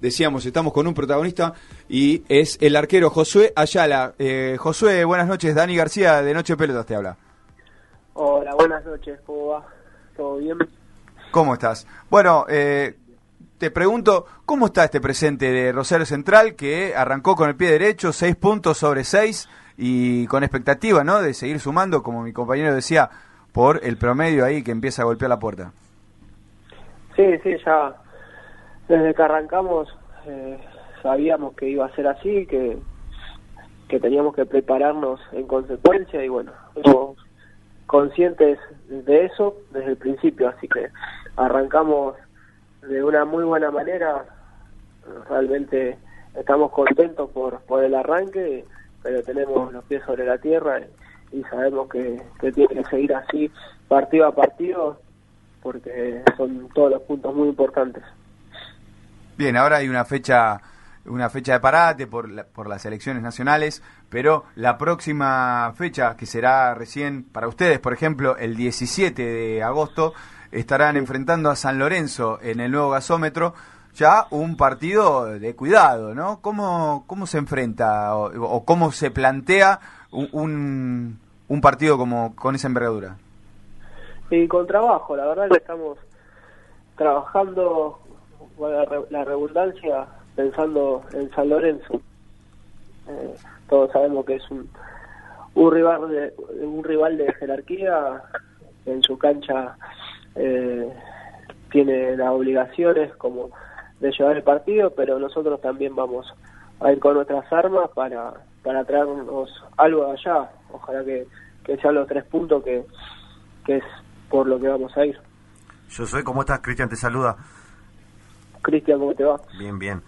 decíamos, estamos con un protagonista y es el arquero Josué Ayala. Eh, Josué, buenas noches. Dani García de Noche Pelotas te habla. Hola, buenas noches. ¿Cómo va? ¿Todo bien? ¿Cómo estás? Bueno, eh, te pregunto, ¿cómo está este presente de Rosario Central que arrancó con el pie derecho, seis puntos sobre seis y con expectativa, ¿no? De seguir sumando, como mi compañero decía, por el promedio ahí que empieza a golpear la puerta. Sí, sí, ya desde que arrancamos eh, sabíamos que iba a ser así, que, que teníamos que prepararnos en consecuencia y bueno, somos conscientes de eso desde el principio, así que arrancamos de una muy buena manera, realmente estamos contentos por, por el arranque, pero tenemos los pies sobre la tierra y, sabemos que, que tiene que seguir así partido a partido porque son todos los puntos muy importantes. Bien, ahora hay una fecha una fecha de parate por, por las elecciones nacionales, pero la próxima fecha, que será recién para ustedes, por ejemplo, el 17 de agosto, estarán enfrentando a San Lorenzo en el nuevo gasómetro, ya un partido de cuidado, ¿no? ¿Cómo, cómo se enfrenta o, cómo se plantea un, un, partido como con esa envergadura? Y con trabajo, la verdad que estamos trabajando la redundancia, pensando en San Lorenzo. Eh, todos sabemos que es un, un rival de un rival de jerarquía en su cancha eh, tiene las obligaciones como de llevar el partido pero nosotros también vamos a ir con nuestras armas para para traernos algo de allá. Ojalá que, que sean los tres puntos que, que es por lo que vamos a ir. Yo soy cómo estás Cristian te saluda Cristian, ¿cómo te va? Bien, bien.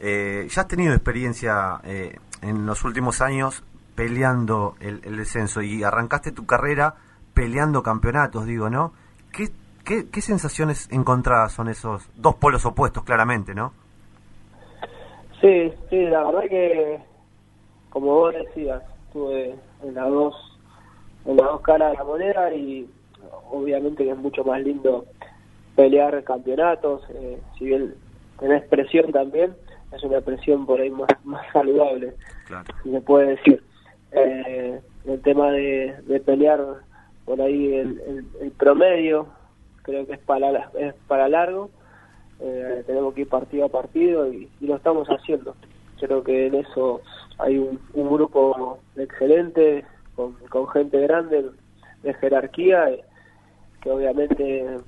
Eh, ya has tenido experiencia eh, en los últimos años peleando el, descenso y arrancaste tu carrera peleando campeonatos, digo, ¿no? ¿Qué, qué, sensaciones encontradas son esos dos polos opuestos, claramente, no? Sí, sí, la verdad que, como vos decías, estuve en las dos, en las dos caras de la moneda y obviamente que es mucho más lindo pelear campeonatos, eh, si bien tenés presión también, es una presión por ahí más, más saludable, si se puede decir. Eh, el tema de, de, pelear por ahí el, el, promedio, creo que es para, es para largo, eh, tenemos que ir partido a partido y, lo estamos haciendo. Creo que en eso hay un, un grupo excelente, con, con gente grande, de jerarquía, eh, que obviamente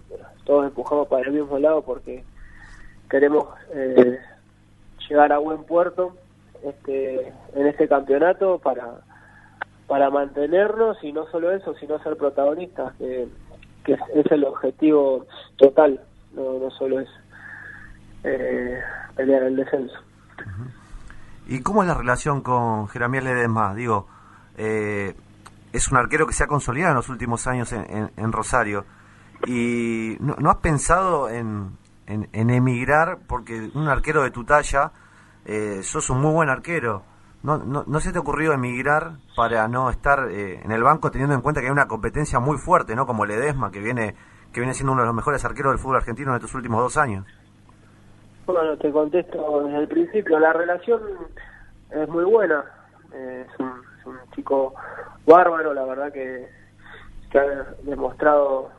todos empujamos para el mismo lado porque queremos eh, llegar a buen puerto este, en este campeonato para, para mantenernos y no solo eso, sino ser protagonistas, que, es, el objetivo total, no, no solo es eh, pelear el descenso. ¿Y cómo es la relación con Jeremías Ledesma? Digo, eh, es un arquero que se ha consolidado en los últimos años en, en, Rosario. ¿Y no, no has pensado en, en, emigrar, porque un arquero de tu talla, eh, sos un muy buen arquero. ¿No, no, se te ha ocurrido emigrar para no estar eh, en el banco teniendo en cuenta que hay una competencia muy fuerte, ¿no? Como Ledesma, que viene que viene siendo uno de los mejores arqueros del fútbol argentino en estos últimos dos años. Bueno, te contesto desde el principio. La relación es muy buena. Eh, es, un, chico bárbaro, la verdad que ha demostrado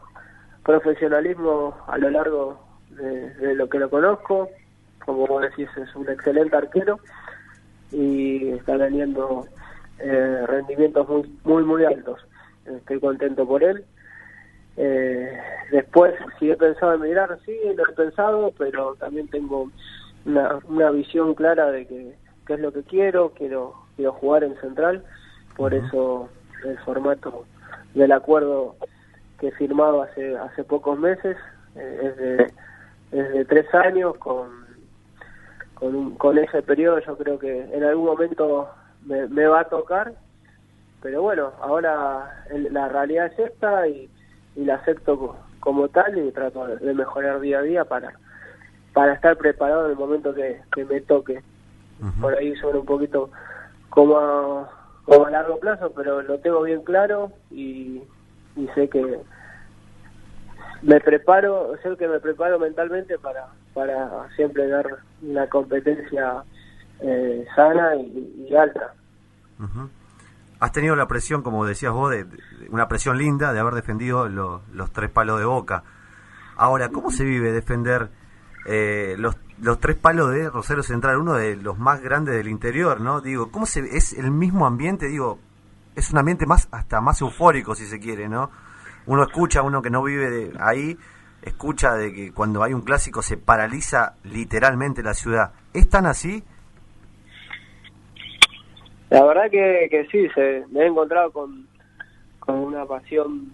profesionalismo a lo largo de, lo que lo conozco. Como vos decís, es un excelente arquero y está teniendo eh, rendimientos muy, muy, muy altos. Estoy contento por él. Eh, después, si he pensado en mirar, sí, lo he pensado, pero también tengo una, una visión clara de que, qué es lo que quiero, quiero, quiero jugar en central, por eso el formato del acuerdo que he firmado hace, hace pocos meses eh, es de desde tres años con, con, con, ese periodo yo creo que en algún momento me, va a tocar pero bueno ahora la realidad es esta y, la acepto como tal y trato de mejorar día a día para para estar preparado en el momento que, me toque. Por ahí sobre un poquito como a, como a largo plazo pero lo tengo bien claro y, y sé que me preparo, sé que me preparo mentalmente para, para siempre dar una competencia eh, sana y, alta. Has tenido la presión, como decías vos, de, una presión linda de haber defendido los tres palos de boca. Ahora, ¿cómo se vive defender eh, los, los tres palos de Rosario Central, uno de los más grandes del interior, ¿no? Digo, ¿cómo se es el mismo ambiente? Digo, es un ambiente más hasta más eufórico, si se quiere, ¿no? Uno escucha, uno que no vive de ahí, escucha de que cuando hay un clásico se paraliza literalmente la ciudad. ¿Es tan así? La verdad que, que sí, se, me he encontrado con, con una pasión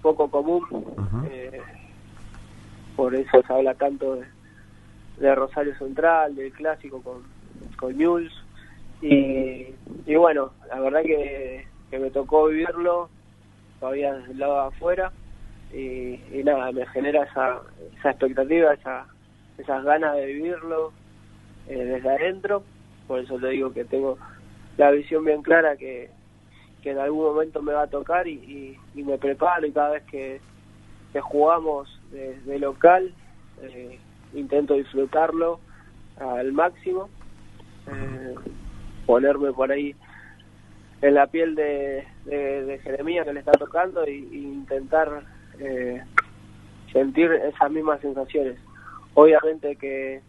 poco común. eh, por eso se habla tanto de, Rosario Central, del clásico con, con News. Y, y bueno, la verdad que, que me tocó vivirlo todavía desde el lado de afuera. Y, y nada, me genera esa, esa expectativa, esa, esas ganas de vivirlo eh, desde adentro. Por eso te digo que tengo la visión bien clara que, que en algún momento me va a tocar y, y, me preparo y cada vez que, que jugamos de, local eh, intento disfrutarlo al máximo eh, ponerme por ahí en la piel de, de, Jeremías que le está tocando y, intentar eh, sentir esas mismas sensaciones obviamente que,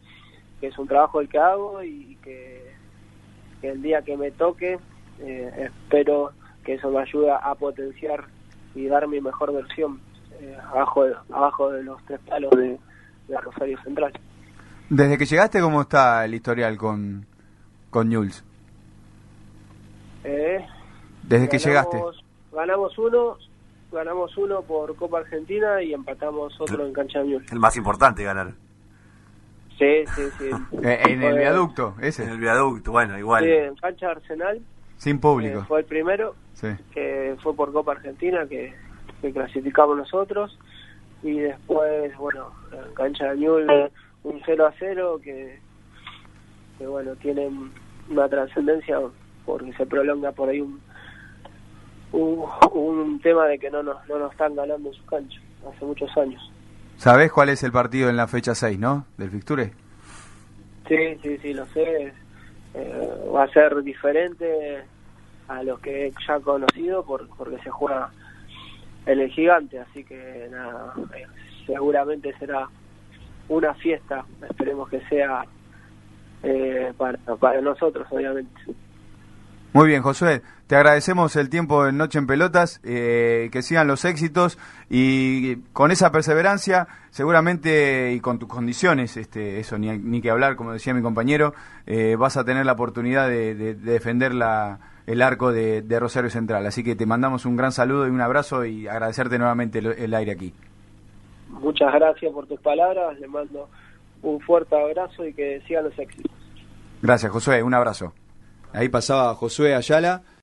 que, es un trabajo el que hago y que, el día que me toque espero que eso me ayude a potenciar y dar mi mejor versión eh, abajo, de, abajo de los tres palos de, Rosario Central. Desde que llegaste, ¿cómo está el historial con, con Jules? Eh, Desde que llegaste. Ganamos uno, ganamos uno por Copa Argentina y empatamos otro en cancha de El más importante ganar. Sí, sí, sí. Eh, en el viaducto, ese. En el viaducto, bueno, igual. Sí, en cancha Arsenal. Sin público. fue el primero, sí. que fue por Copa Argentina, que que clasificamos nosotros y después, bueno, en cancha de Newell un 0 a 0 que, que bueno, tiene una trascendencia porque se prolonga por ahí un, un, tema de que no nos, no nos están ganando en su cancha hace muchos años. ¿Sabés cuál es el partido en la fecha 6, no? Del Fixture. Sí, sí, sí, lo sé. Eh, va a ser diferente a los que ya he conocido por, porque se juega el gigante, así que nada, eh, seguramente será una fiesta, esperemos que sea eh, para, para nosotros, obviamente. Muy bien, Josué, te agradecemos el tiempo en Noche en Pelotas, eh, que sigan los éxitos y con esa perseverancia, seguramente y con tus condiciones, este, eso ni, ni que hablar, como decía mi compañero, vas a tener la oportunidad de, de defender la el arco de, Rosario Central. Así que te mandamos un gran saludo y un abrazo y agradecerte nuevamente el, aire aquí. Muchas gracias por tus palabras, le mando un fuerte abrazo y que sigan los éxitos. Gracias, Josué, un abrazo. Ahí pasaba Josué Ayala.